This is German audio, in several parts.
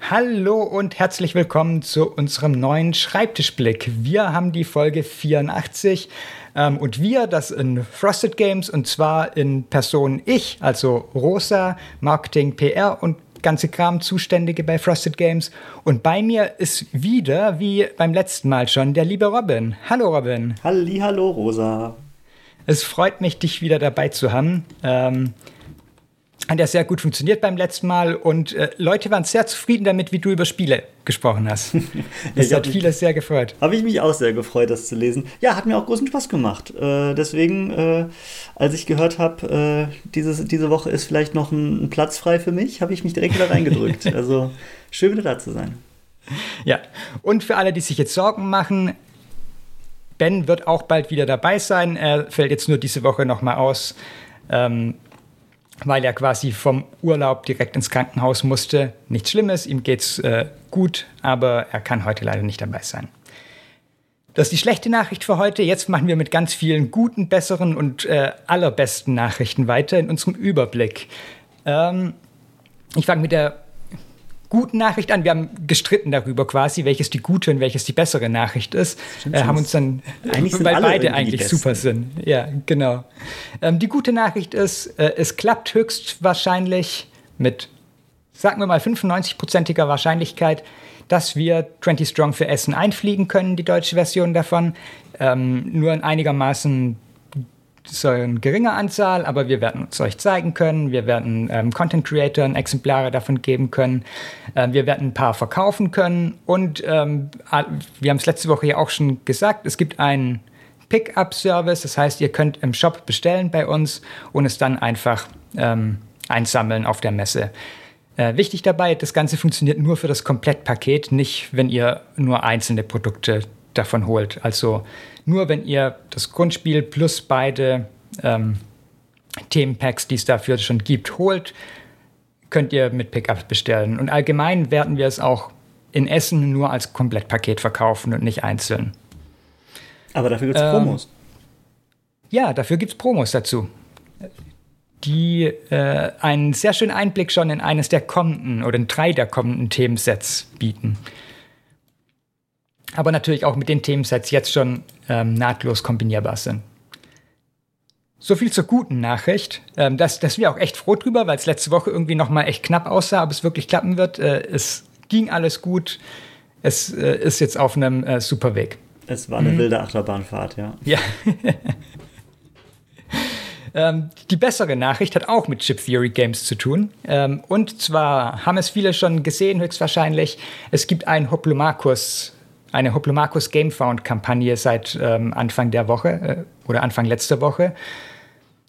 Hallo und herzlich willkommen zu unserem neuen Schreibtischblick. Wir haben die Folge 84 ähm, und wir, das in Frosted Games und zwar in Person ich, also Rosa, Marketing, PR und ganze Kram Zuständige bei Frosted Games. Und bei mir ist wieder, wie beim letzten Mal schon, der liebe Robin. Hallo Robin. Halli, hallo Rosa. Es freut mich, dich wieder dabei zu haben. Ähm, hat ja sehr gut funktioniert beim letzten Mal und äh, Leute waren sehr zufrieden damit, wie du über Spiele gesprochen hast. Das hat viele sehr gefreut. Habe ich mich auch sehr gefreut, das zu lesen. Ja, hat mir auch großen Spaß gemacht. Äh, deswegen, äh, als ich gehört habe, äh, diese, diese Woche ist vielleicht noch ein, ein Platz frei für mich, habe ich mich direkt wieder reingedrückt. also schön wieder da zu sein. Ja, und für alle, die sich jetzt Sorgen machen, Ben wird auch bald wieder dabei sein. Er fällt jetzt nur diese Woche nochmal aus. Ähm, weil er quasi vom Urlaub direkt ins Krankenhaus musste. Nichts Schlimmes, ihm geht's äh, gut, aber er kann heute leider nicht dabei sein. Das ist die schlechte Nachricht für heute. Jetzt machen wir mit ganz vielen guten, besseren und äh, allerbesten Nachrichten weiter in unserem Überblick. Ähm, ich fange mit der guten Nachricht an. Wir haben gestritten darüber quasi, welches die gute und welches die bessere Nachricht ist. Äh, haben uns dann, eigentlich weil beide eigentlich super sind. Ja, genau. Ähm, die gute Nachricht ist, äh, es klappt höchstwahrscheinlich mit, sagen wir mal, 95-prozentiger Wahrscheinlichkeit, dass wir 20 Strong für Essen einfliegen können, die deutsche Version davon. Ähm, nur in einigermaßen so eine geringe Anzahl, aber wir werden es euch zeigen können. Wir werden ähm, Content Creatoren Exemplare davon geben können. Ähm, wir werden ein paar verkaufen können. Und ähm, wir haben es letzte Woche ja auch schon gesagt, es gibt einen Pickup-Service. Das heißt, ihr könnt im Shop bestellen bei uns und es dann einfach ähm, einsammeln auf der Messe. Äh, wichtig dabei, das Ganze funktioniert nur für das Komplettpaket, nicht wenn ihr nur einzelne Produkte davon holt. Also nur wenn ihr das Grundspiel plus beide ähm, Themenpacks, die es dafür schon gibt, holt, könnt ihr mit Pickups bestellen. Und allgemein werden wir es auch in Essen nur als Komplettpaket verkaufen und nicht einzeln. Aber dafür gibt es ähm, Promos. Ja, dafür gibt es Promos dazu. Die äh, einen sehr schönen Einblick schon in eines der kommenden oder in drei der kommenden Themensets bieten aber natürlich auch mit den Themensets jetzt schon ähm, nahtlos kombinierbar sind. So viel zur guten Nachricht. Ähm, das, das wir auch echt froh drüber, weil es letzte Woche irgendwie noch mal echt knapp aussah, ob es wirklich klappen wird. Äh, es ging alles gut. Es äh, ist jetzt auf einem äh, super Weg. Es war eine mhm. wilde Achterbahnfahrt, ja. Ja. ähm, die bessere Nachricht hat auch mit Chip Theory Games zu tun. Ähm, und zwar haben es viele schon gesehen, höchstwahrscheinlich. Es gibt ein Hoplomarkus eine Hoplomarkus Gamefound-Kampagne seit ähm, Anfang der Woche äh, oder Anfang letzter Woche,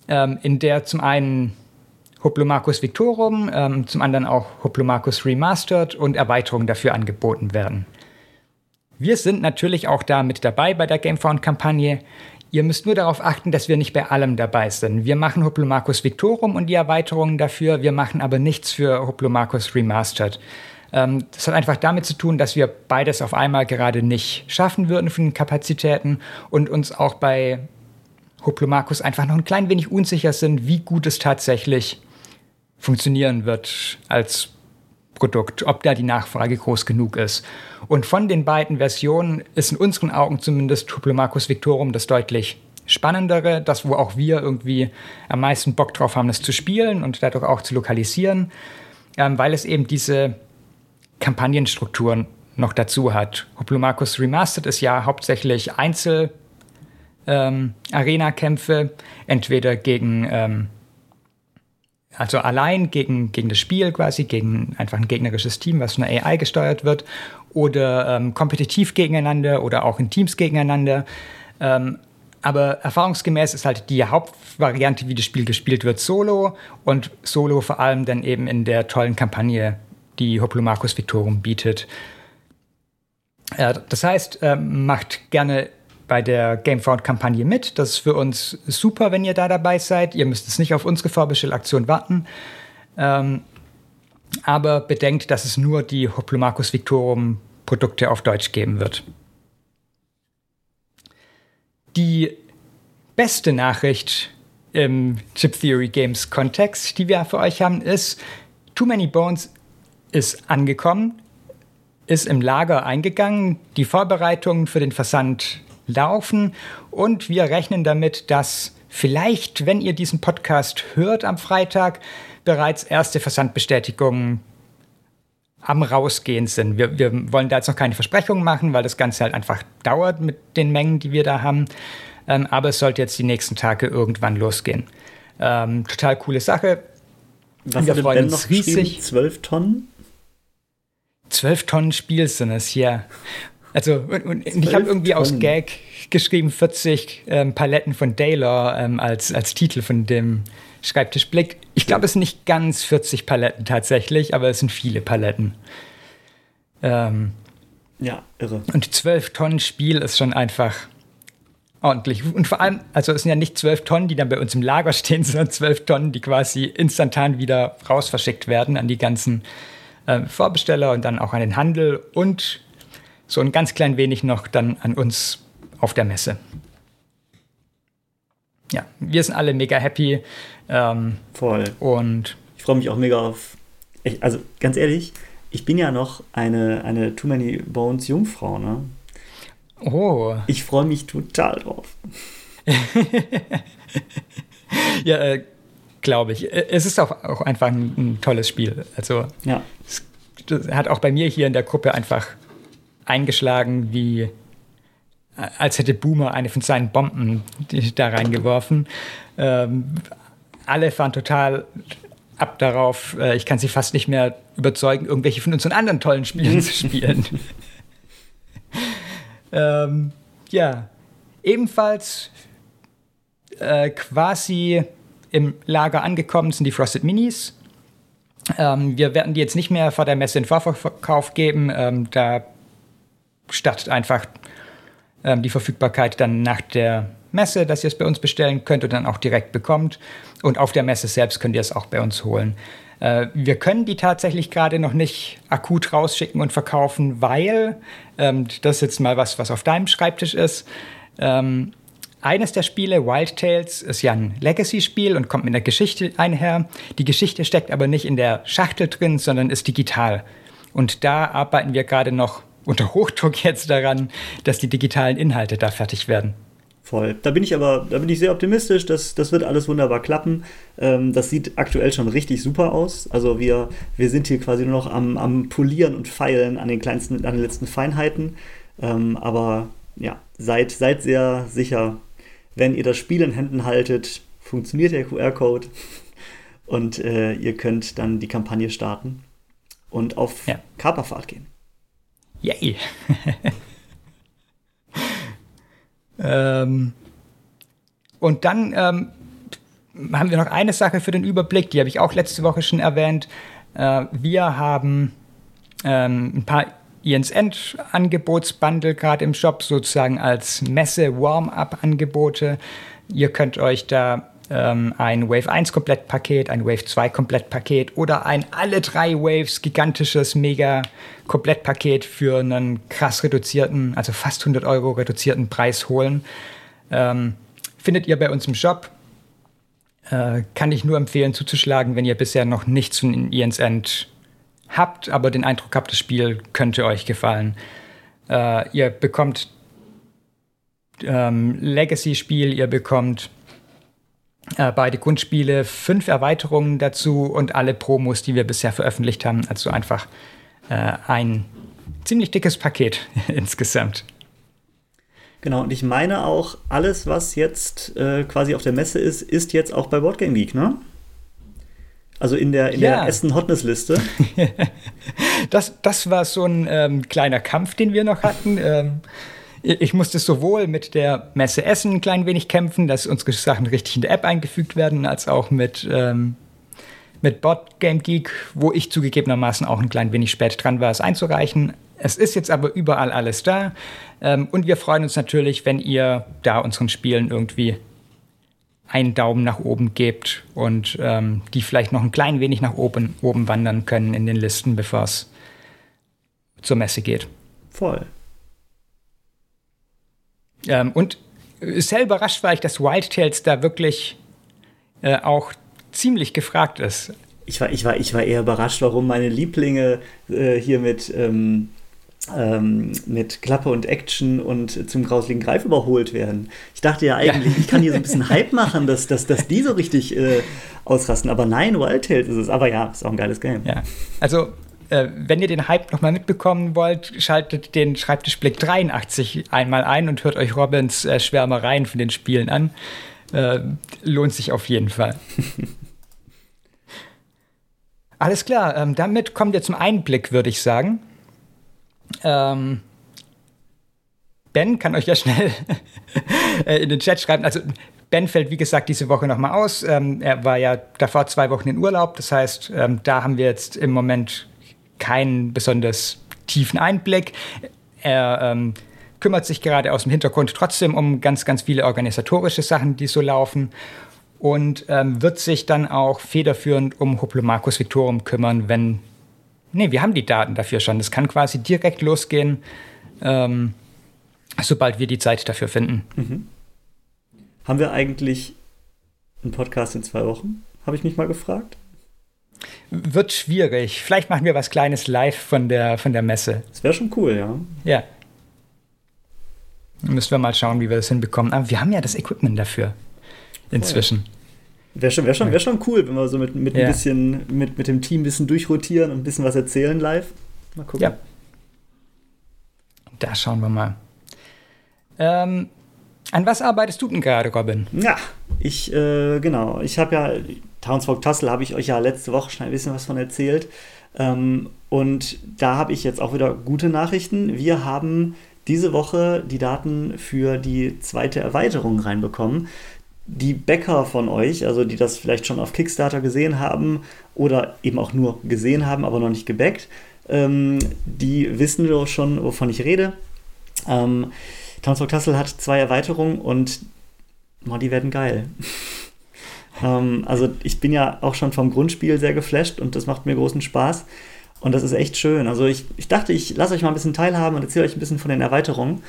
ähm, in der zum einen Hoplomarkus Victorum, ähm, zum anderen auch Hoplomarkus Remastered und Erweiterungen dafür angeboten werden. Wir sind natürlich auch da mit dabei bei der Gamefound-Kampagne. Ihr müsst nur darauf achten, dass wir nicht bei allem dabei sind. Wir machen Hoplomarkus Victorum und die Erweiterungen dafür, wir machen aber nichts für Hoplomarkus Remastered. Ähm, das hat einfach damit zu tun, dass wir beides auf einmal gerade nicht schaffen würden von den Kapazitäten und uns auch bei Hoplomarkus einfach noch ein klein wenig unsicher sind, wie gut es tatsächlich funktionieren wird als Produkt, ob da die Nachfrage groß genug ist. Und von den beiden Versionen ist in unseren Augen zumindest Hoplomarkus Victorum das deutlich spannendere, das wo auch wir irgendwie am meisten Bock drauf haben, das zu spielen und dadurch auch zu lokalisieren, ähm, weil es eben diese Kampagnenstrukturen noch dazu hat. Hoplomachus Remastered ist ja hauptsächlich Einzel- ähm, entweder gegen, ähm, also allein gegen, gegen das Spiel quasi, gegen einfach ein gegnerisches Team, was von der AI gesteuert wird, oder ähm, kompetitiv gegeneinander oder auch in Teams gegeneinander. Ähm, aber erfahrungsgemäß ist halt die Hauptvariante, wie das Spiel gespielt wird, Solo und Solo vor allem dann eben in der tollen Kampagne die Hoplomachus Victorum bietet. Äh, das heißt, äh, macht gerne bei der Gamefound-Kampagne mit. Das ist für uns super, wenn ihr da dabei seid. Ihr müsst es nicht auf unsere Vorbestellaktion warten. Ähm, aber bedenkt, dass es nur die Hoplomachus Victorum Produkte auf Deutsch geben wird. Die beste Nachricht im Chip Theory Games Kontext, die wir für euch haben, ist, Too Many Bones ist angekommen, ist im Lager eingegangen, die Vorbereitungen für den Versand laufen und wir rechnen damit, dass vielleicht, wenn ihr diesen Podcast hört am Freitag, bereits erste Versandbestätigungen am Rausgehen sind. Wir, wir wollen da jetzt noch keine Versprechungen machen, weil das Ganze halt einfach dauert mit den Mengen, die wir da haben. Ähm, aber es sollte jetzt die nächsten Tage irgendwann losgehen. Ähm, total coole Sache. Was wir freuen uns riesig. Zwölf Tonnen? Zwölf Tonnen Spiel sind es, ja. Also, und, und ich habe irgendwie Tonnen. aus Gag geschrieben 40 ähm, Paletten von Daylor ähm, als, als Titel von dem Schreibtischblick. Ich glaube, es sind nicht ganz 40 Paletten tatsächlich, aber es sind viele Paletten. Ähm, ja, irre. Und 12 Tonnen Spiel ist schon einfach ordentlich. Und vor allem, also es sind ja nicht 12 Tonnen, die dann bei uns im Lager stehen, sondern 12 Tonnen, die quasi instantan wieder raus verschickt werden an die ganzen äh, Vorbesteller und dann auch an den Handel und so ein ganz klein wenig noch dann an uns auf der Messe. Ja, wir sind alle mega happy. Ähm, Voll. Und ich freue mich auch mega auf. Ich, also ganz ehrlich, ich bin ja noch eine, eine Too Many Bones Jungfrau, ne? Oh. Ich freue mich total drauf. ja, äh, glaube ich. Äh, es ist auch, auch einfach ein, ein, tolles Spiel. Also, ja. es hat auch bei mir hier in der Gruppe einfach eingeschlagen, wie äh, als hätte Boomer eine von seinen Bomben da reingeworfen. Ähm, alle fahren total ab darauf. Äh, ich kann sie fast nicht mehr überzeugen, irgendwelche von unseren anderen tollen Spielen zu spielen. ähm, ja, ebenfalls äh, quasi im Lager angekommen sind die Frosted Minis. Ähm, wir werden die jetzt nicht mehr vor der Messe in Vorverkauf geben. Ähm, da startet einfach ähm, die Verfügbarkeit dann nach der Messe, dass ihr es bei uns bestellen könnt und dann auch direkt bekommt. Und auf der Messe selbst könnt ihr es auch bei uns holen. Äh, wir können die tatsächlich gerade noch nicht akut rausschicken und verkaufen, weil ähm, das ist jetzt mal was, was auf deinem Schreibtisch ist. Ähm, eines der Spiele, Wild Tales, ist ja ein Legacy-Spiel und kommt mit einer Geschichte einher. Die Geschichte steckt aber nicht in der Schachtel drin, sondern ist digital. Und da arbeiten wir gerade noch unter Hochdruck jetzt daran, dass die digitalen Inhalte da fertig werden. Voll. Da bin ich aber, da bin ich sehr optimistisch, dass das wird alles wunderbar klappen. Ähm, das sieht aktuell schon richtig super aus. Also wir, wir sind hier quasi nur noch am, am Polieren und Feilen an den kleinsten, an den letzten Feinheiten. Ähm, aber ja, seid, seid sehr sicher, wenn ihr das Spiel in Händen haltet, funktioniert der QR-Code und äh, ihr könnt dann die Kampagne starten und auf ja. Kaperfahrt gehen. Yay! ähm, und dann ähm, haben wir noch eine Sache für den Überblick, die habe ich auch letzte Woche schon erwähnt. Äh, wir haben ähm, ein paar Ians End Angebotsbundle gerade im Shop sozusagen als Messe Warm-up-Angebote. Ihr könnt euch da ähm, ein Wave 1 Komplettpaket, ein Wave 2 Komplettpaket oder ein alle drei Waves gigantisches Mega Komplettpaket für einen krass reduzierten, also fast 100 Euro reduzierten Preis holen. Ähm, findet ihr bei uns im Shop. Äh, kann ich nur empfehlen zuzuschlagen, wenn ihr bisher noch nichts von Ians End habt, aber den Eindruck habt, das Spiel könnte euch gefallen. Äh, ihr bekommt ähm, Legacy-Spiel, ihr bekommt äh, beide Grundspiele, fünf Erweiterungen dazu und alle Promos, die wir bisher veröffentlicht haben. Also einfach äh, ein ziemlich dickes Paket insgesamt. Genau, und ich meine auch, alles, was jetzt äh, quasi auf der Messe ist, ist jetzt auch bei Boardgame Geek, ne? Also in der, in ja. der Essen Hotness Liste. das, das war so ein ähm, kleiner Kampf, den wir noch hatten. Ähm, ich musste sowohl mit der Messe Essen ein klein wenig kämpfen, dass unsere Sachen richtig in der App eingefügt werden, als auch mit, ähm, mit Bot Game Geek, wo ich zugegebenermaßen auch ein klein wenig spät dran war, es einzureichen. Es ist jetzt aber überall alles da. Ähm, und wir freuen uns natürlich, wenn ihr da unseren Spielen irgendwie einen Daumen nach oben gebt und ähm, die vielleicht noch ein klein wenig nach oben, oben wandern können in den Listen, bevor es zur Messe geht. Voll. Ähm, und sehr überrascht war ich, dass Wild Tales da wirklich äh, auch ziemlich gefragt ist. ich war, ich war, ich war eher überrascht, warum meine Lieblinge äh, hier mit, ähm, ähm, mit Klappe und Action und zum grausligen Greif überholt werden. Ich dachte ja eigentlich, ja. ich kann hier so ein bisschen Hype machen, dass, dass, dass die so richtig äh, ausrasten. Aber nein, Wild Tales ist es. Aber ja, ist auch ein geiles Game. Ja, also äh, wenn ihr den Hype nochmal mitbekommen wollt, schaltet den Schreibtischblick 83 einmal ein und hört euch Robins äh, Schwärmereien von den Spielen an. Äh, lohnt sich auf jeden Fall. Alles klar, ähm, damit kommen wir zum Einblick, würde ich sagen. Ähm, Ben kann euch ja schnell äh, in den Chat schreiben. Also Ben fällt, wie gesagt, diese Woche nochmal aus. Ähm, er war ja davor zwei Wochen in Urlaub. Das heißt, ähm, da haben wir jetzt im Moment keinen besonders tiefen Einblick. Er ähm, kümmert sich gerade aus dem Hintergrund trotzdem um ganz, ganz viele organisatorische Sachen, die so laufen. Und ähm, wird sich dann auch federführend um Hoplomachus Victorum kümmern, wenn. Nee, wir haben die Daten dafür schon. Das kann quasi direkt losgehen, ähm, sobald wir die Zeit dafür finden. Mhm. Haben wir eigentlich einen Podcast in zwei Wochen? Habe ich mich mal gefragt. Wird schwierig. Vielleicht machen wir was Kleines live von der, von der Messe. Das wäre schon cool, ja. Ja. Müssen wir mal schauen, wie wir das hinbekommen. Aber wir haben ja das Equipment dafür. Inzwischen. Wäre schon, wär schon, wär schon cool, wenn wir so mit, mit ja. ein bisschen, mit, mit dem Team ein bisschen durchrotieren und ein bisschen was erzählen live. Mal gucken. Ja. Da schauen wir mal. Ähm, an was arbeitest du denn gerade, Robin? Ja, ich, äh, genau, ich habe ja, Townsfolk Tassel habe ich euch ja letzte Woche schon ein bisschen was von erzählt. Ähm, und da habe ich jetzt auch wieder gute Nachrichten. Wir haben diese Woche die Daten für die zweite Erweiterung reinbekommen. Die Bäcker von euch, also die das vielleicht schon auf Kickstarter gesehen haben oder eben auch nur gesehen haben, aber noch nicht gebackt, ähm, die wissen doch schon, wovon ich rede. Ähm, Townsburg Tassel hat zwei Erweiterungen und oh, die werden geil. ähm, also ich bin ja auch schon vom Grundspiel sehr geflasht und das macht mir großen Spaß. Und das ist echt schön. Also ich, ich dachte, ich lasse euch mal ein bisschen teilhaben und erzähle euch ein bisschen von den Erweiterungen.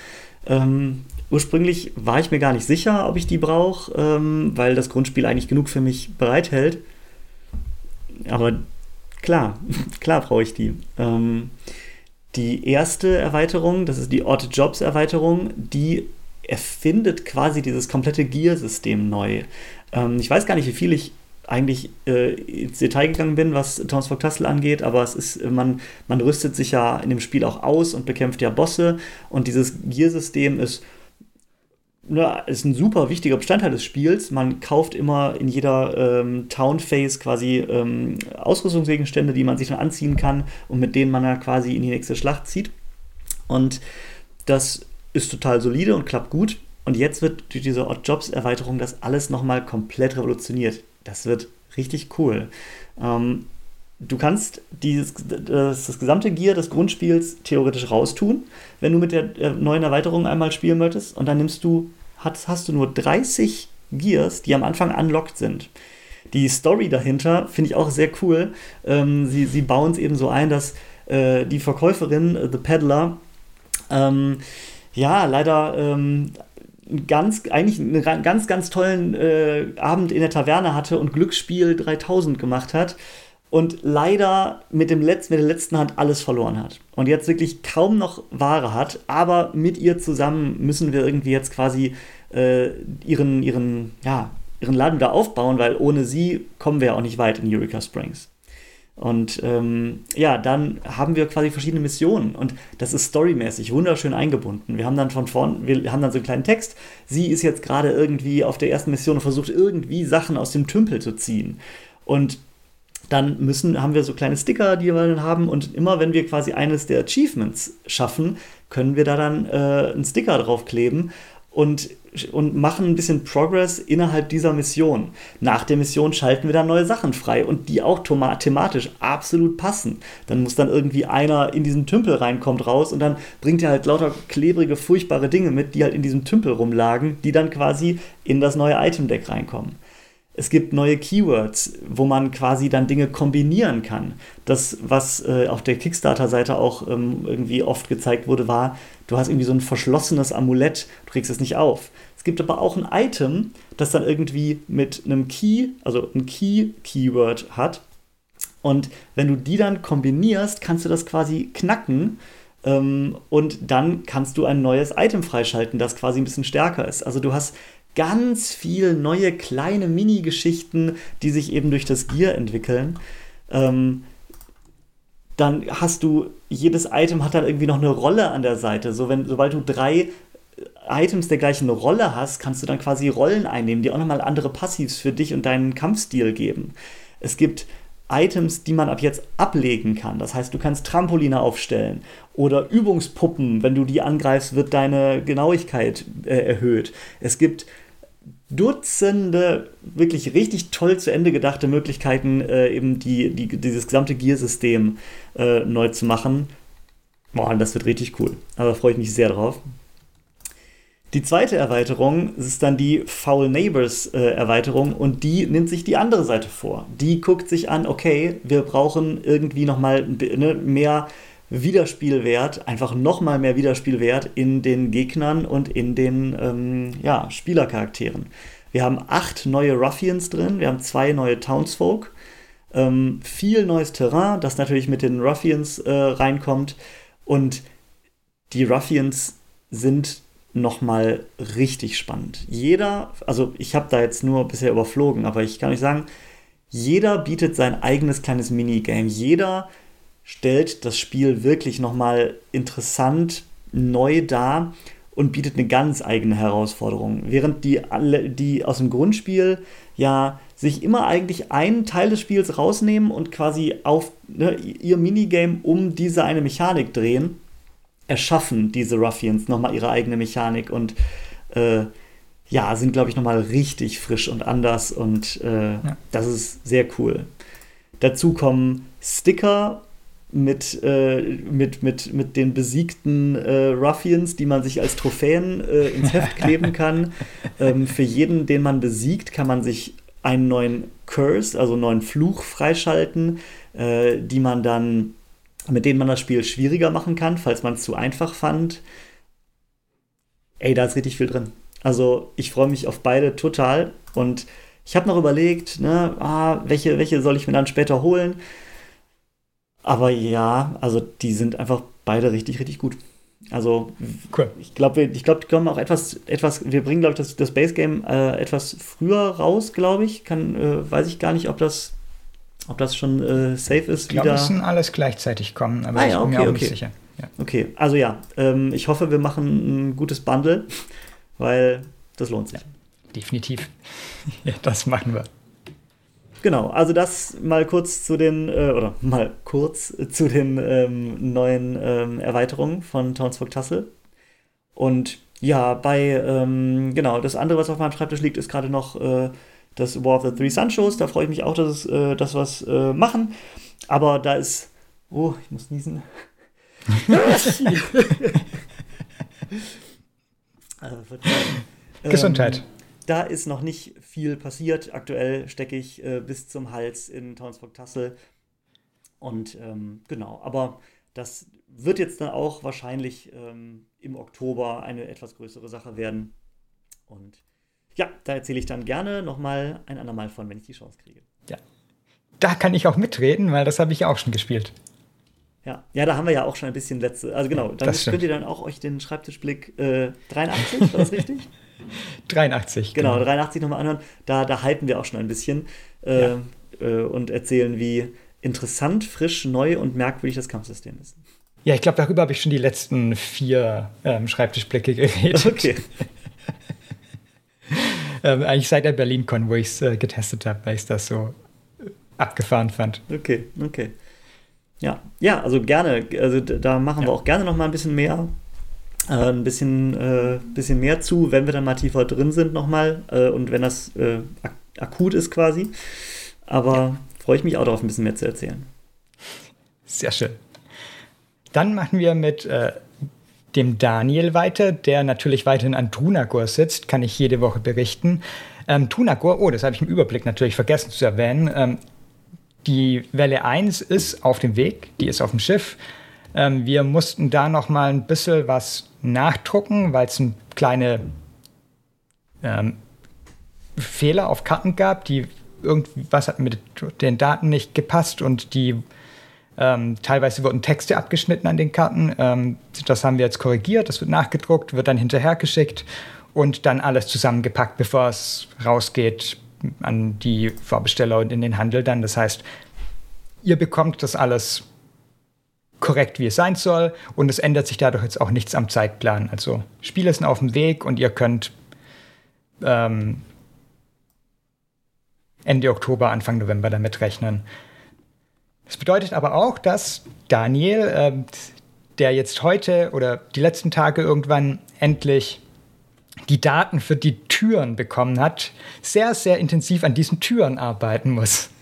Ähm, ursprünglich war ich mir gar nicht sicher, ob ich die brauche, ähm, weil das Grundspiel eigentlich genug für mich bereithält. Aber klar, klar brauche ich die. Ähm, die erste Erweiterung, das ist die Odd Jobs Erweiterung, die erfindet quasi dieses komplette Gear-System neu. Ähm, ich weiß gar nicht, wie viel ich eigentlich äh, ins Detail gegangen bin, was Thomas Fogg Tassel angeht, aber es ist, man, man rüstet sich ja in dem Spiel auch aus und bekämpft ja Bosse und dieses Gear-System ist ne, ist ein super wichtiger Bestandteil des Spiels. Man kauft immer in jeder ähm, Town Phase quasi ähm, Ausrüstungsgegenstände, die man sich dann anziehen kann und mit denen man dann quasi in die nächste Schlacht zieht. Und das ist total solide und klappt gut. Und jetzt wird durch diese Odd Jobs Erweiterung das alles nochmal komplett revolutioniert. Das wird richtig cool. Ähm, du kannst dieses, das, das, gesamte Gear des Grundspiels theoretisch raustun, wenn du mit der äh, neuen Erweiterung einmal spielen möchtest. Und dann nimmst du hast, hast du nur 30 Gears, die am Anfang unlocked sind. Die Story dahinter finde ich auch sehr cool. Ähm, sie, sie bauen es eben so ein, dass äh, die Verkäuferin, äh, The Peddler, ähm, ja, leider ähm, ganz, eigentlich einen ganz, ganz tollen äh, Abend in der Taverne hatte und Glücksspiel 3000 gemacht hat und leider mit, dem Letz-, mit der letzten Hand alles verloren hat. Und jetzt wirklich kaum noch Ware hat, aber mit ihr zusammen müssen wir irgendwie jetzt quasi äh, ihren, ihren, ja, ihren Laden wieder aufbauen, weil ohne sie kommen wir ja auch nicht weit in Eureka Springs. Und ähm, ja, dann haben wir quasi verschiedene Missionen und das ist storymäßig wunderschön eingebunden. Wir haben dann von vorn, wir haben dann so einen kleinen Text. Sie ist jetzt gerade irgendwie auf der ersten Mission und versucht irgendwie Sachen aus dem Tümpel zu ziehen. Und dann müssen, haben wir so kleine Sticker, die wir dann haben und immer wenn wir quasi eines der Achievements schaffen, können wir da dann äh, einen Sticker draufkleben und, und machen ein bisschen Progress innerhalb dieser Mission. Nach der Mission schalten wir dann neue Sachen frei und die auch thematisch absolut passen. Dann muss dann irgendwie einer in diesen Tümpel reinkommt raus und dann bringt er halt lauter klebrige, furchtbare Dinge mit, die halt in diesem Tümpel rumlagen, die dann quasi in das neue Item-Deck reinkommen. Es gibt neue Keywords, wo man quasi dann Dinge kombinieren kann. Das, was äh, auf der Kickstarter-Seite auch ähm, irgendwie oft gezeigt wurde, war, du hast irgendwie so ein verschlossenes Amulett, du kriegst es nicht auf. Es gibt aber auch ein Item, das dann irgendwie mit einem Key, also ein Key-Keyword hat. Und wenn du die dann kombinierst, kannst du das quasi knacken. Ähm, und dann kannst du ein neues Item freischalten, das quasi ein bisschen stärker ist. Also du hast ganz viel neue kleine Mini-Geschichten, die sich eben durch das Gear entwickeln. Ähm, dann hast du, jedes Item hat dann irgendwie noch eine Rolle an der Seite. So, wenn, sobald du drei Items der gleichen Rolle hast, kannst du dann quasi Rollen einnehmen, die auch nochmal andere Passivs für dich und deinen Kampfstil geben. Es gibt Items, die man ab jetzt ablegen kann. Das heißt, du kannst Trampoline aufstellen oder Übungspuppen. Wenn du die angreifst, wird deine Genauigkeit äh, erhöht. Es gibt Dutzende wirklich richtig toll zu Ende gedachte Möglichkeiten, äh, eben die, die, dieses gesamte Gear-System äh, neu zu machen. Boah, das wird richtig cool. Also da freue ich mich sehr drauf. Die zweite Erweiterung ist dann die Foul Neighbors äh, Erweiterung und die nimmt sich die andere Seite vor. Die guckt sich an, okay, wir brauchen irgendwie nochmal ne, mehr Wiederspielwert, einfach nochmal mehr Wiederspielwert in den Gegnern und in den ähm, ja, Spielercharakteren. Wir haben acht neue Ruffians drin, wir haben zwei neue Townsfolk, ähm, viel neues Terrain, das natürlich mit den Ruffians äh, reinkommt und die Ruffians sind nochmal richtig spannend. Jeder, also ich habe da jetzt nur bisher überflogen, aber ich kann euch sagen, jeder bietet sein eigenes kleines Minigame. Jeder stellt das Spiel wirklich nochmal interessant neu dar und bietet eine ganz eigene Herausforderung. Während die, alle, die aus dem Grundspiel ja sich immer eigentlich einen Teil des Spiels rausnehmen und quasi auf ne, ihr Minigame um diese eine Mechanik drehen, erschaffen diese Ruffians nochmal ihre eigene Mechanik und äh, ja, sind, glaube ich, nochmal richtig frisch und anders und äh, ja. das ist sehr cool. Dazu kommen Sticker mit, äh, mit, mit, mit den besiegten äh, Ruffians, die man sich als Trophäen äh, ins Heft kleben kann. ähm, für jeden, den man besiegt, kann man sich einen neuen Curse, also einen neuen Fluch freischalten, äh, die man dann mit denen man das Spiel schwieriger machen kann, falls man es zu einfach fand. Ey, da ist richtig viel drin. Also ich freue mich auf beide total und ich habe noch überlegt, ne, ah, welche, welche soll ich mir dann später holen. Aber ja, also die sind einfach beide richtig, richtig gut. Also cool. ich glaube, ich glaube, die kommen auch etwas, etwas, wir bringen, glaube ich, das, das Base Game äh, etwas früher raus, glaube ich. Kann, äh, weiß ich gar nicht, ob das ob das schon äh, safe ist? Ich glaube, es müssen alles gleichzeitig kommen, aber ah, ich bin okay, mir auch okay. nicht sicher. Ja. Okay, also ja, ähm, ich hoffe, wir machen ein gutes Bundle, weil das lohnt sich. Ja, definitiv. ja, das machen wir. Genau, also das mal kurz zu den, äh, oder mal kurz zu den ähm, neuen ähm, Erweiterungen von Townsburg Tassel. Und ja, bei, ähm, genau, das andere, was auf meinem Schreibtisch liegt, ist gerade noch äh, das War of the Three Sun Shows. Da freue ich mich auch, dass, äh, dass was äh, machen. Aber da ist. Oh, ich muss niesen. Gesundheit. Ähm, da ist noch nicht viel passiert. Aktuell stecke ich äh, bis zum Hals in Townsburg-Tassel. Und ähm, genau, aber das wird jetzt dann auch wahrscheinlich ähm, im Oktober eine etwas größere Sache werden. Und ja, da erzähle ich dann gerne nochmal ein andermal von, wenn ich die Chance kriege. Ja. Da kann ich auch mitreden, weil das habe ich ja auch schon gespielt. Ja, ja, da haben wir ja auch schon ein bisschen letzte. Also genau, dann könnt ihr dann auch euch den Schreibtischblick äh, 83, war das richtig? 83. Genau, genau. 83 nochmal anhören. Da, da halten wir auch schon ein bisschen äh, ja. äh, und erzählen, wie interessant, frisch, neu und merkwürdig das Kampfsystem ist. Ja, ich glaube, darüber habe ich schon die letzten vier ähm, Schreibtischblicke geredet. Okay. ähm, eigentlich seit der BerlinCon, wo ich es äh, getestet habe, weil ich das so äh, abgefahren fand. Okay, okay. Ja, ja, also gerne. Also da machen ja. wir auch gerne noch mal ein bisschen mehr. Äh, ein bisschen, äh, bisschen mehr zu, wenn wir dann mal tiefer drin sind nochmal äh, und wenn das äh, ak akut ist quasi. Aber ja. freue ich mich auch darauf, ein bisschen mehr zu erzählen. Sehr schön. Dann machen wir mit äh, dem Daniel weiter, der natürlich weiterhin an Tunagor sitzt, kann ich jede Woche berichten. Ähm, Tunagor, oh, das habe ich im Überblick natürlich vergessen zu erwähnen. Ähm, die Welle 1 ist auf dem Weg, die ist auf dem Schiff. Ähm, wir mussten da noch mal ein bisschen was nachdrucken, weil es ein kleine ähm, Fehler auf Karten gab, die irgendwas hat mit den Daten nicht gepasst und die ähm, teilweise wurden Texte abgeschnitten an den Karten. Ähm, das haben wir jetzt korrigiert, das wird nachgedruckt, wird dann hinterhergeschickt und dann alles zusammengepackt, bevor es rausgeht an die Vorbesteller und in den Handel dann. Das heißt, ihr bekommt das alles korrekt, wie es sein soll und es ändert sich dadurch jetzt auch nichts am Zeitplan. Also Spiele sind auf dem Weg und ihr könnt ähm, Ende Oktober, Anfang November damit rechnen. Das bedeutet aber auch, dass Daniel, äh, der jetzt heute oder die letzten Tage irgendwann endlich die Daten für die Türen bekommen hat, sehr, sehr intensiv an diesen Türen arbeiten muss.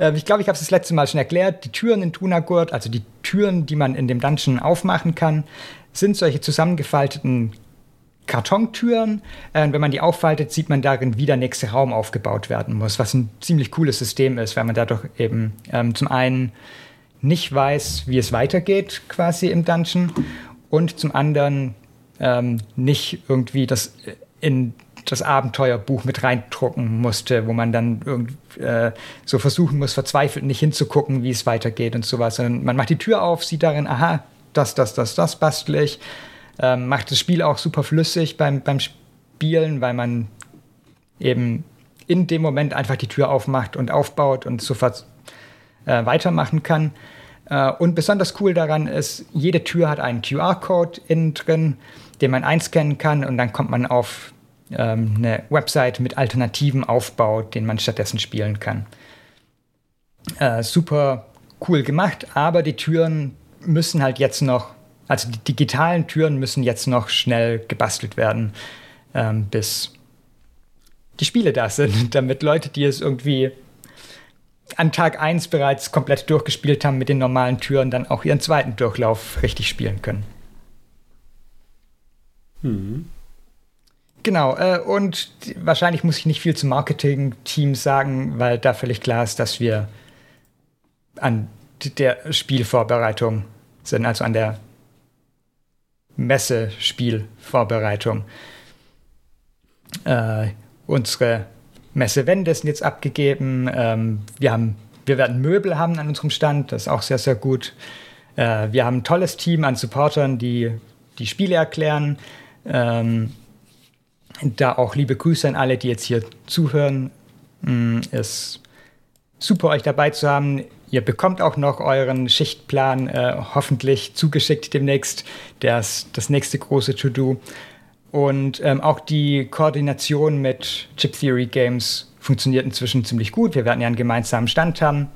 Ähm, ich glaube, ich habe es das letzte Mal schon erklärt. Die Türen in Tunagurt, also die Türen, die man in dem Dungeon aufmachen kann, sind solche zusammengefalteten Kartontüren. Äh, wenn man die auffaltet, sieht man darin, wie der nächste Raum aufgebaut werden muss, was ein ziemlich cooles System ist, weil man dadurch eben ähm, zum einen nicht weiß, wie es weitergeht quasi im Dungeon und zum anderen ähm, nicht irgendwie das in das Abenteuerbuch mit reindrucken musste, wo man dann irgend, äh, so versuchen muss, verzweifelt nicht hinzugucken, wie es weitergeht und sowas. Und man macht die Tür auf, sieht darin, aha, das, das, das, das bastle ich. Ähm, macht das Spiel auch super flüssig beim, beim Spielen, weil man eben in dem Moment einfach die Tür aufmacht und aufbaut und sofort äh, weitermachen kann. Äh, und besonders cool daran ist, jede Tür hat einen QR-Code innen drin den man einscannen kann und dann kommt man auf ähm, eine Website mit alternativen Aufbau, den man stattdessen spielen kann. Äh, super cool gemacht, aber die Türen müssen halt jetzt noch, also die digitalen Türen müssen jetzt noch schnell gebastelt werden, ähm, bis die Spiele da sind, damit Leute, die es irgendwie an Tag 1 bereits komplett durchgespielt haben mit den normalen Türen, dann auch ihren zweiten Durchlauf richtig spielen können. Mhm. Genau, äh, und wahrscheinlich muss ich nicht viel zum Marketing-Team sagen, weil da völlig klar ist, dass wir an der Spielvorbereitung sind, also an der Messespielvorbereitung. Äh, unsere Messewände sind jetzt abgegeben. Ähm, wir, haben, wir werden Möbel haben an unserem Stand, das ist auch sehr, sehr gut. Äh, wir haben ein tolles Team an Supportern, die die Spiele erklären. Ähm, da auch liebe Grüße an alle, die jetzt hier zuhören. Mm, ist super, euch dabei zu haben. Ihr bekommt auch noch euren Schichtplan äh, hoffentlich zugeschickt demnächst. Das das nächste große To-Do. Und ähm, auch die Koordination mit Chip Theory Games funktioniert inzwischen ziemlich gut. Wir werden ja einen gemeinsamen Stand haben.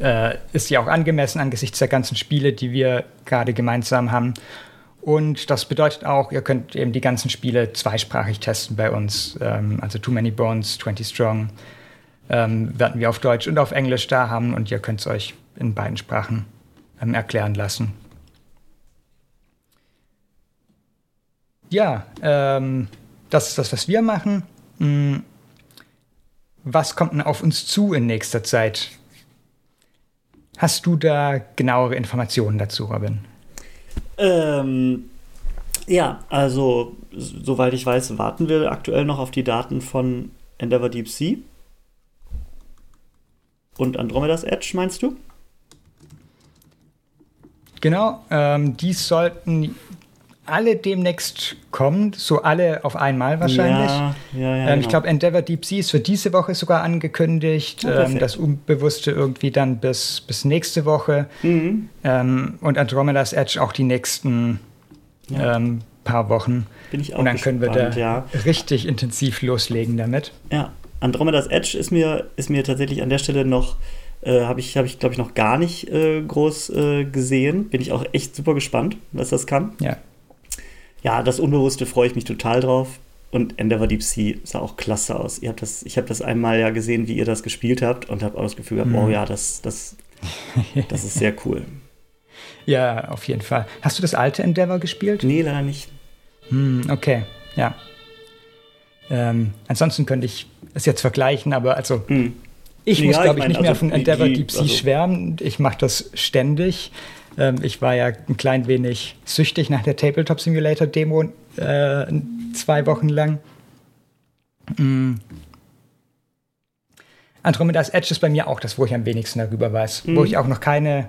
Äh, ist ja auch angemessen angesichts der ganzen Spiele, die wir gerade gemeinsam haben. Und das bedeutet auch, ihr könnt eben die ganzen Spiele zweisprachig testen bei uns. Ähm, also Too Many Bones, 20 Strong ähm, werden wir auf Deutsch und auf Englisch da haben und ihr könnt es euch in beiden Sprachen ähm, erklären lassen. Ja, ähm, das ist das, was wir machen. Hm, was kommt denn auf uns zu in nächster Zeit? Hast du da genauere Informationen dazu, Robin? Ähm, ja, also soweit ich weiß, warten wir aktuell noch auf die Daten von Endeavour Deep Sea. Und Andromedas Edge, meinst du? Genau, ähm, die sollten alle demnächst kommen, so alle auf einmal wahrscheinlich. Ja, ja, ja, ähm, genau. Ich glaube, Endeavor Deep Sea ist für diese Woche sogar angekündigt, ah, ähm, das Unbewusste irgendwie dann bis, bis nächste Woche mhm. ähm, und Andromeda's Edge auch die nächsten ähm, paar Wochen. Bin ich auch Und dann gespannt, können wir da richtig intensiv loslegen damit. Ja, Andromeda's Edge ist mir, ist mir tatsächlich an der Stelle noch äh, habe ich, hab ich glaube ich, noch gar nicht äh, groß äh, gesehen. Bin ich auch echt super gespannt, was das kann. Ja ja, das Unbewusste freue ich mich total drauf. Und Endeavor Deep Sea sah auch klasse aus. Ihr habt das, ich habe das einmal ja gesehen, wie ihr das gespielt habt und habe auch das Gefühl gehabt, mhm. oh ja, das, das, das ist sehr cool. Ja, auf jeden Fall. Hast du das alte Endeavor gespielt? Nee, leider nicht. Hm, okay, ja. Ähm, ansonsten könnte ich es jetzt vergleichen, aber also hm. ich ja, muss, glaube ich, mein, nicht mehr also von Endeavor Deep Sea also, schwärmen. Ich mache das ständig. Ähm, ich war ja ein klein wenig süchtig nach der Tabletop Simulator Demo äh, zwei Wochen lang. Mm. Andromeda's Edge ist bei mir auch das, wo ich am wenigsten darüber weiß. Mhm. Wo ich auch noch keine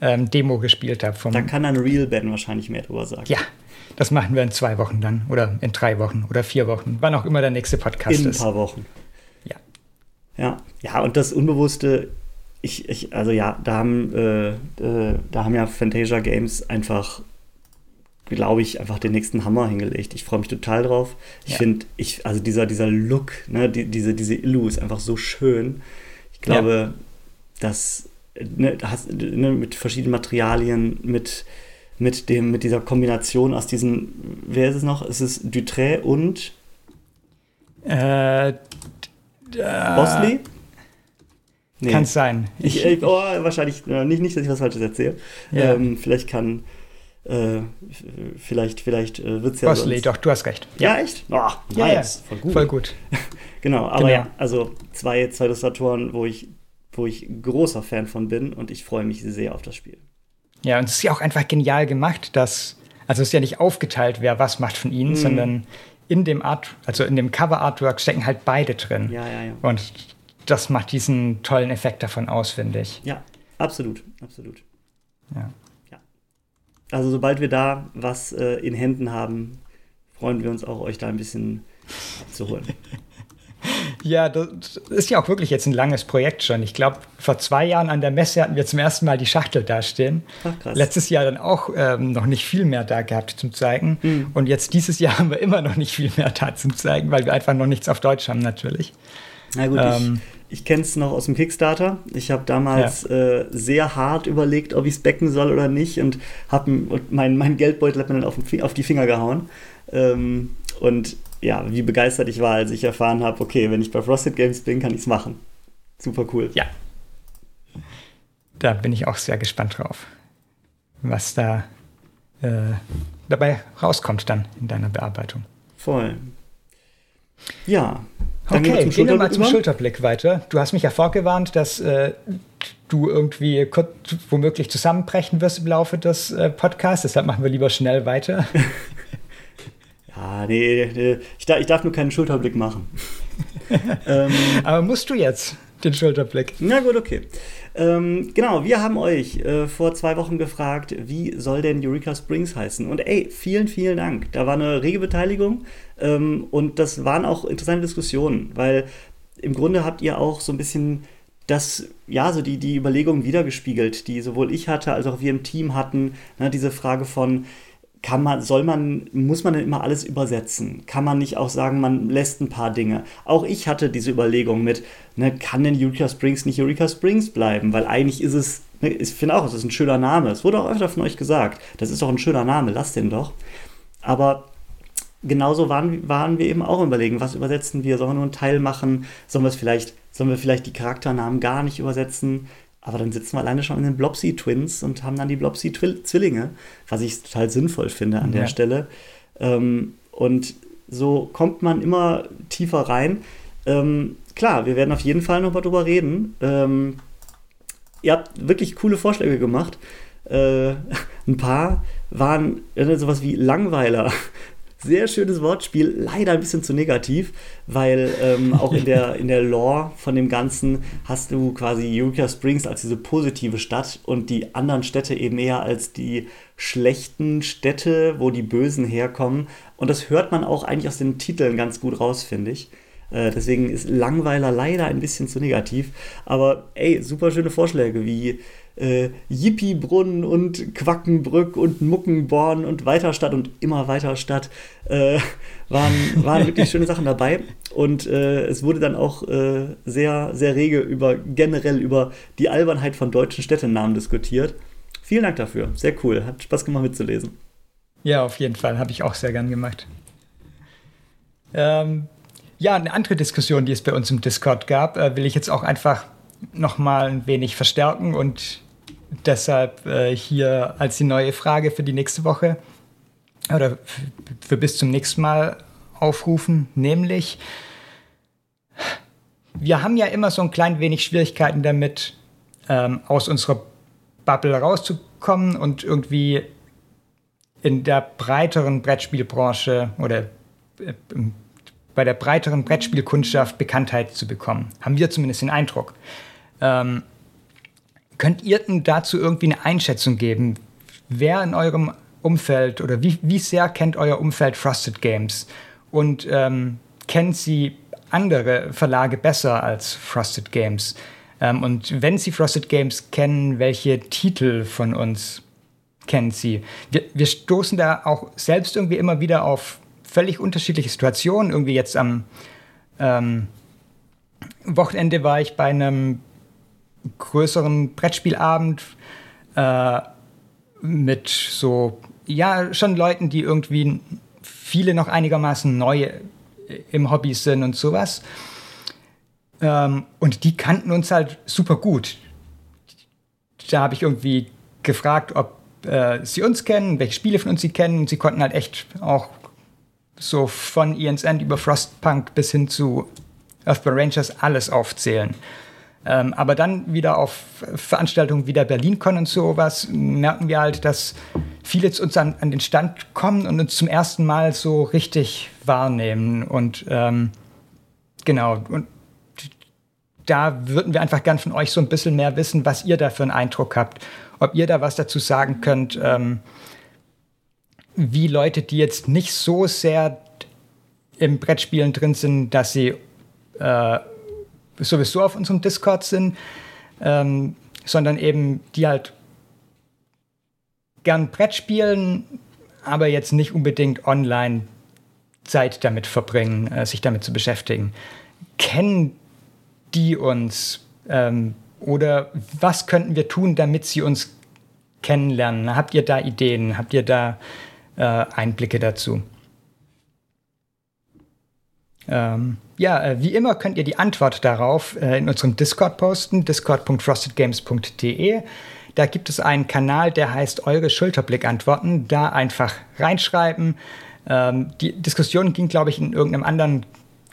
ähm, Demo gespielt habe. Da kann dann Real Ben wahrscheinlich mehr drüber sagen. Ja, das machen wir in zwei Wochen dann. Oder in drei Wochen oder vier Wochen. Wann auch immer der nächste Podcast In ein ist. paar Wochen. Ja. Ja, ja, und das Unbewusste, ich, ich also ja, da haben, äh, äh, da haben ja Fantasia Games einfach, glaube ich, einfach den nächsten Hammer hingelegt. Ich freue mich total drauf. Ich Ja. finde, ich, also dieser, dieser Look, ne, die, diese, diese Illu ist einfach so schön. Ich glaube, dass ne, hast, ne, mit verschiedenen Materialien, mit, mit, dem, mit dieser Kombination aus diesen, wer ist es noch? Es ist Dutré und Äh, Bosley? Nee. Kann es sein. Ich, ich, oh, wahrscheinlich äh, nicht, nicht, dass ich was Falsches erzähle. Ja. Ähm, vielleicht kann, äh, vielleicht, vielleicht äh, wird es ja Bosley, doch, du hast recht. Ja, echt? Oh, nice. Ja, ja. Voll gut. Voll gut. Genau, aber Genau. ja, also zwei, zwei Illustratoren, wo ich, wo ich großer Fan von bin und ich freue mich sehr auf das Spiel. Ja, und es ist ja auch einfach genial gemacht, dass, also es ist ja nicht aufgeteilt, wer was macht von ihnen, Mhm. sondern in dem Art, also in dem Cover-Artwork stecken halt beide drin. Ja, ja, ja. Und das macht diesen tollen Effekt davon aus, finde ich. Ja, absolut, absolut. Ja. Also sobald wir da was äh, in Händen haben, freuen wir uns auch, euch da ein bisschen abzuholen. Ja, das ist ja auch wirklich jetzt ein langes Projekt schon. Ich glaube, vor zwei Jahren an der Messe hatten wir zum ersten Mal die Schachtel dastehen. Ach, krass. Letztes Jahr dann auch ähm, noch nicht viel mehr da gehabt zum Zeigen. Mhm. Und jetzt dieses Jahr haben wir immer noch nicht viel mehr da zum Zeigen, weil wir einfach noch nichts auf Deutsch haben natürlich. Na gut, Ähm. ich, ich kenne es noch aus dem Kickstarter. Ich habe damals äh, sehr hart überlegt, ob ich es backen soll oder nicht und habe mein, mein Geldbeutel hat mir dann auf, auf die Finger gehauen. Ähm, und ja, wie begeistert ich war, als ich erfahren habe, okay, wenn ich bei Frosted Games bin, kann ich es machen. Super cool. Ja. Da bin ich auch sehr gespannt drauf, was da äh, dabei rauskommt dann in deiner Bearbeitung. Voll. Ja. Okay, gehen wir mal zum über. Schulterblick weiter. Du hast mich ja vorgewarnt, dass äh, du irgendwie kurz, womöglich zusammenbrechen wirst im Laufe des äh, Podcasts. Deshalb machen wir lieber schnell weiter. Ja, nee, nee ich, darf, ich darf nur keinen Schulterblick machen. ähm, Aber musst du jetzt den Schulterblick? Na gut, okay. Ähm, genau, wir haben euch äh, vor zwei Wochen gefragt, wie soll denn Eureka Springs heißen? Und ey, vielen, vielen Dank. Da war eine rege Beteiligung ähm, und das waren auch interessante Diskussionen, weil im Grunde habt ihr auch so ein bisschen das, ja, so die, die Überlegungen wiedergespiegelt, die sowohl ich hatte als auch wir im Team hatten. Ne, diese Frage von, kann man, soll man, muss man denn immer alles übersetzen? Kann man nicht auch sagen, man lässt ein paar Dinge? Auch ich hatte diese Überlegung mit, ne, kann denn Eureka Springs nicht Eureka Springs bleiben? Weil eigentlich ist es, ne, ich finde auch, es ist ein schöner Name. Es wurde auch öfter von euch gesagt, das ist doch ein schöner Name, lasst den doch. Aber genauso waren, waren wir eben auch überlegen, was übersetzen wir? Sollen wir nur einen Teil machen? Sollen wir vielleicht, sollen wir vielleicht die Charakternamen gar nicht übersetzen? Aber dann sitzen wir alleine schon in den Blobsy Twins und haben dann die Blobsy Zwillinge, was ich total sinnvoll finde an Ja. der Stelle. Ähm, und so kommt man immer tiefer rein. Ähm, klar, wir werden auf jeden Fall noch mal drüber reden. Ähm, ihr habt wirklich coole Vorschläge gemacht. Äh, ein paar waren äh, sowas wie Langweiler. Sehr schönes Wortspiel, leider ein bisschen zu negativ, weil ähm, auch in der, in der Lore von dem Ganzen hast du quasi Eureka Springs als diese positive Stadt und die anderen Städte eben eher als die schlechten Städte, wo die Bösen herkommen. Und das hört man auch eigentlich aus den Titeln ganz gut raus, finde ich. Äh, deswegen ist Langweiler leider ein bisschen zu negativ. Aber ey, super schöne Vorschläge wie äh, Yippiebrunn und Quackenbrück und Muckenborn und Weiterstadt und immer Weiterstadt äh, waren, waren wirklich schöne Sachen dabei. Und äh, es wurde dann auch äh, sehr, sehr rege über generell über die Albernheit von deutschen Städtenamen diskutiert. Vielen Dank dafür. Sehr cool. Hat Spaß gemacht mitzulesen. Ja, auf jeden Fall. Habe ich auch sehr gern gemacht. Ähm, ja, eine andere Diskussion, die es bei uns im Discord gab, äh, will ich jetzt auch einfach noch mal ein wenig verstärken und deshalb äh, hier als die neue Frage für die nächste Woche oder für bis zum nächsten Mal aufrufen, nämlich wir haben ja immer so ein klein wenig Schwierigkeiten damit, ähm, aus unserer Bubble rauszukommen und irgendwie in der breiteren Brettspielbranche oder äh, bei der breiteren Brettspielkundschaft Bekanntheit zu bekommen. Haben wir zumindest den Eindruck. Ähm, könnt ihr denn dazu irgendwie eine Einschätzung geben, wer in eurem Umfeld oder wie, wie sehr kennt euer Umfeld Frosted Games und ähm, kennt sie andere Verlage besser als Frosted Games? Ähm, und wenn sie Frosted Games kennen, welche Titel von uns kennen sie? Wir, wir stoßen da auch selbst irgendwie immer wieder auf völlig unterschiedliche Situationen. Irgendwie jetzt am ähm, Wochenende war ich bei einem größeren Brettspielabend äh, mit so, ja, schon Leuten, die irgendwie viele noch einigermaßen neu im Hobby sind und sowas. Ähm, und die kannten uns halt super gut. Da habe ich irgendwie gefragt, ob äh, sie uns kennen, welche Spiele von uns sie kennen. Und sie konnten halt echt auch so von Ian's End über Frostpunk bis hin zu Earthbound Rangers alles aufzählen. Ähm, aber dann wieder auf Veranstaltungen wie der BerlinCon und sowas merken wir halt, dass viele zu uns an, an, den Stand kommen und uns zum ersten Mal so richtig wahrnehmen. Und ähm, genau, und da würden wir einfach gern von euch so ein bisschen mehr wissen, was ihr da für einen Eindruck habt. Ob ihr da was dazu sagen könnt, ähm, wie Leute, die jetzt nicht so sehr im Brettspielen drin sind, dass sie äh, sowieso auf unserem Discord sind, ähm, sondern eben die halt gern Brett spielen, aber jetzt nicht unbedingt online Zeit damit verbringen, äh, sich damit zu beschäftigen. Kennen die uns? Ähm, oder was könnten wir tun, damit sie uns kennenlernen? Habt ihr da Ideen? Habt ihr da äh, Einblicke dazu? Ähm, ja, äh, wie immer könnt ihr die Antwort darauf äh, in unserem Discord posten, discord.frostedgames.de. Da gibt es einen Kanal, der heißt Eure Schulterblick-Antworten. Da einfach reinschreiben. Ähm, die Diskussion ging, glaube ich, in irgendeinem anderen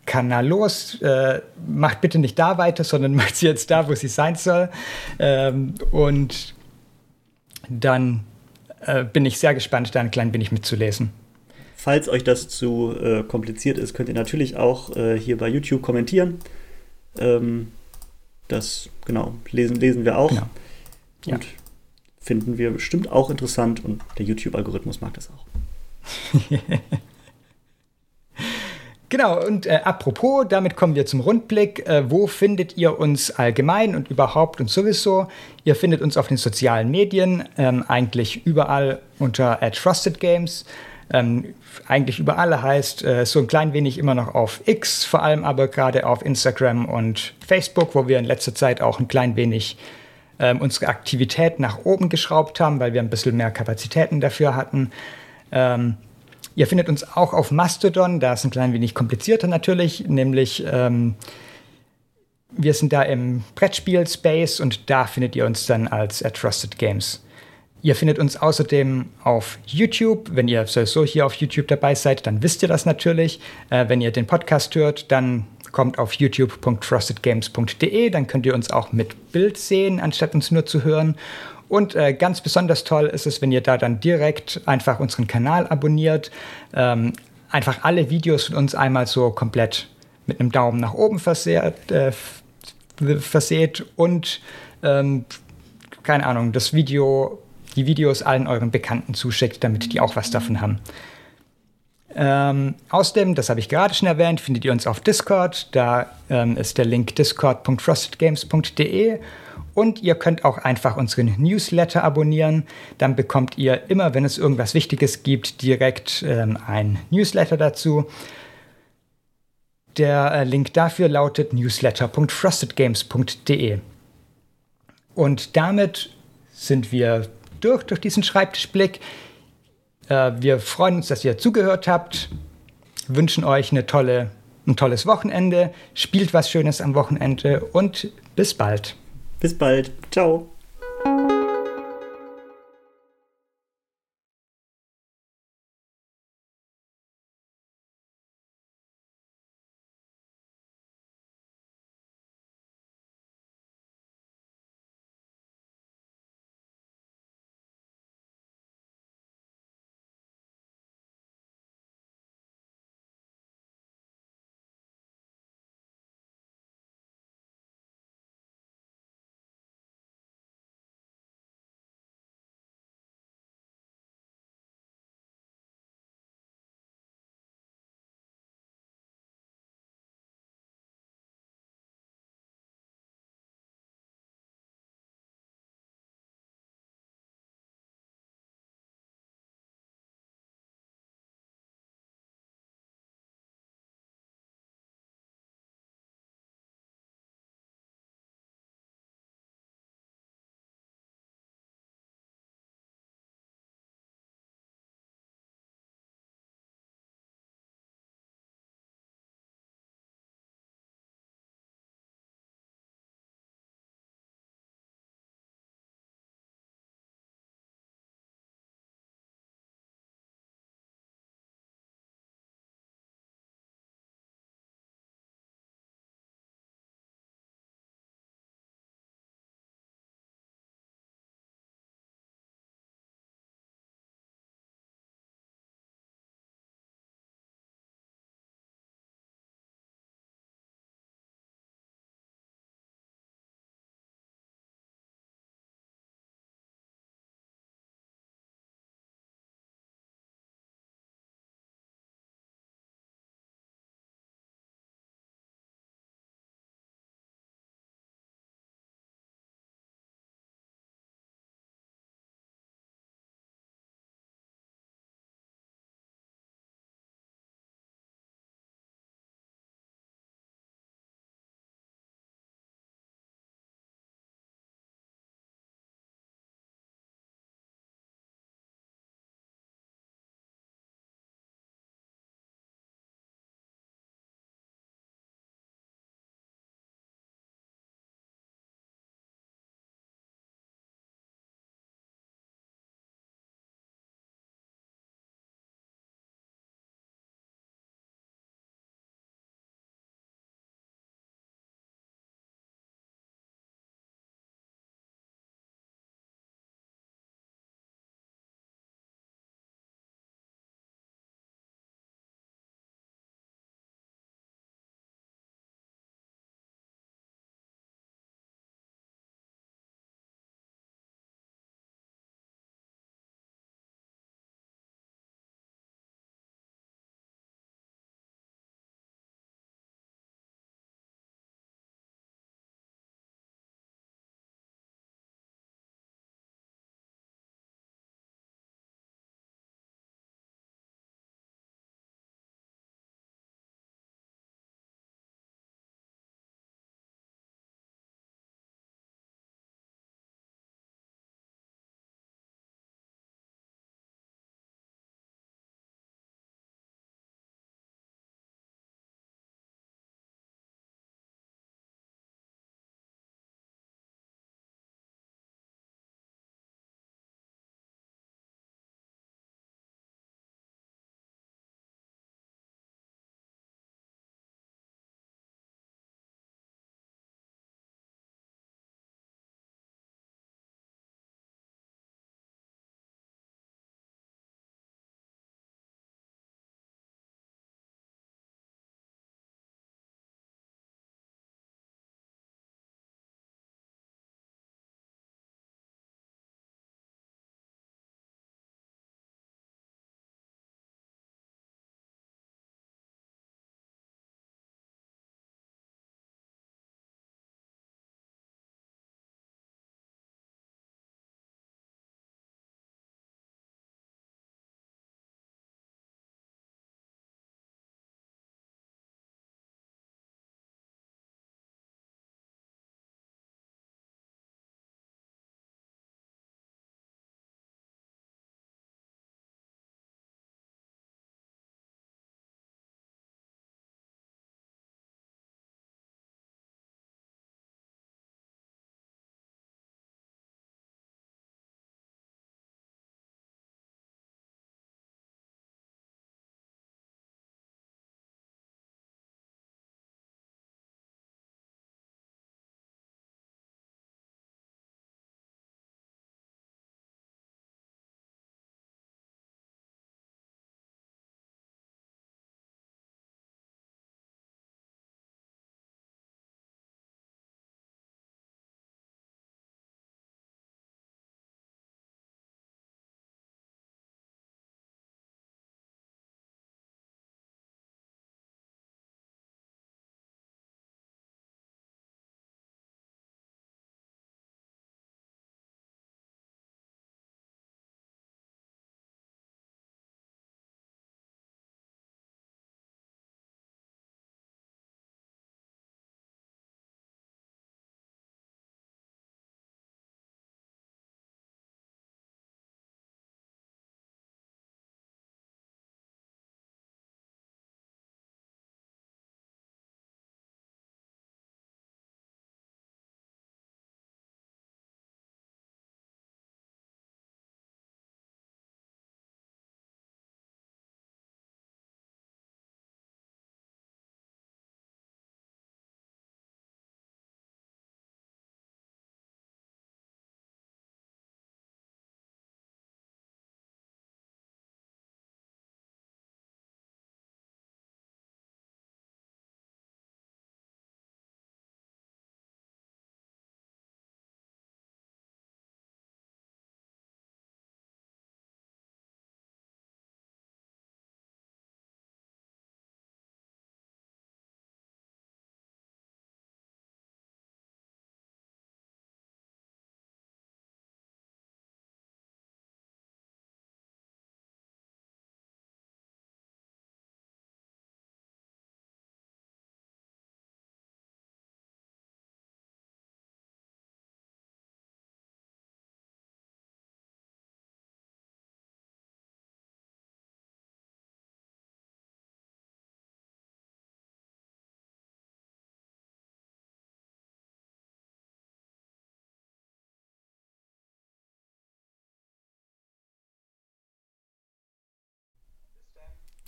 Kanal los. Äh, macht bitte nicht da weiter, sondern macht sie jetzt da, wo sie sein soll. Ähm, und dann äh, bin ich sehr gespannt, da ein klein wenig mitzulesen. Falls euch das zu äh, kompliziert ist, könnt ihr natürlich auch äh, hier bei YouTube kommentieren. Ähm, das, genau, lesen, lesen wir auch. Genau. Ja. Und finden wir bestimmt auch interessant und der YouTube-Algorithmus mag das auch. Genau, und äh, apropos, damit kommen wir zum Rundblick. Äh, wo findet ihr uns allgemein und überhaupt und sowieso? Ihr findet uns auf den sozialen Medien, ähm, eigentlich überall unter Trusted Games. Ähm, eigentlich überall heißt äh, so ein klein wenig immer noch auf X, vor allem aber gerade auf Instagram und Facebook, wo wir in letzter Zeit auch ein klein wenig ähm, unsere Aktivität nach oben geschraubt haben, weil wir ein bisschen mehr Kapazitäten dafür hatten. Ähm, Ihr findet uns auch auf Mastodon, da ist ein klein wenig komplizierter natürlich, nämlich ähm, wir sind da im Brettspiel-Space und da findet ihr uns dann als Trusted Games. Ihr findet uns außerdem auf YouTube. Wenn ihr sowieso hier auf YouTube dabei seid, dann wisst ihr das natürlich. Äh, wenn ihr den Podcast hört, dann kommt auf youtube.trustedgames.de. Dann könnt ihr uns auch mit Bild sehen, anstatt uns nur zu hören. Und äh, ganz besonders toll ist es, wenn ihr da dann direkt einfach unseren Kanal abonniert, ähm, einfach alle Videos von uns einmal so komplett mit einem Daumen nach oben verseht, äh, verseht und ähm, keine Ahnung, das Video, die Videos allen euren Bekannten zuschickt, damit die auch was davon haben. Ähm, außerdem, das habe ich gerade schon erwähnt, findet ihr uns auf Discord. Da ähm, ist der Link discord.frostedgames.de und ihr könnt auch einfach unseren Newsletter abonnieren. Dann bekommt ihr immer, wenn es irgendwas Wichtiges gibt, direkt ähm, ein Newsletter dazu. Der äh, Link dafür lautet newsletter.frostedgames.de. Und damit sind wir durch, durch diesen Schreibtischblick. Äh, wir freuen uns, dass ihr zugehört habt, wünschen euch eine tolle, ein tolles Wochenende, spielt was Schönes am Wochenende und bis bald. Bis bald. Ciao.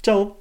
Ciao.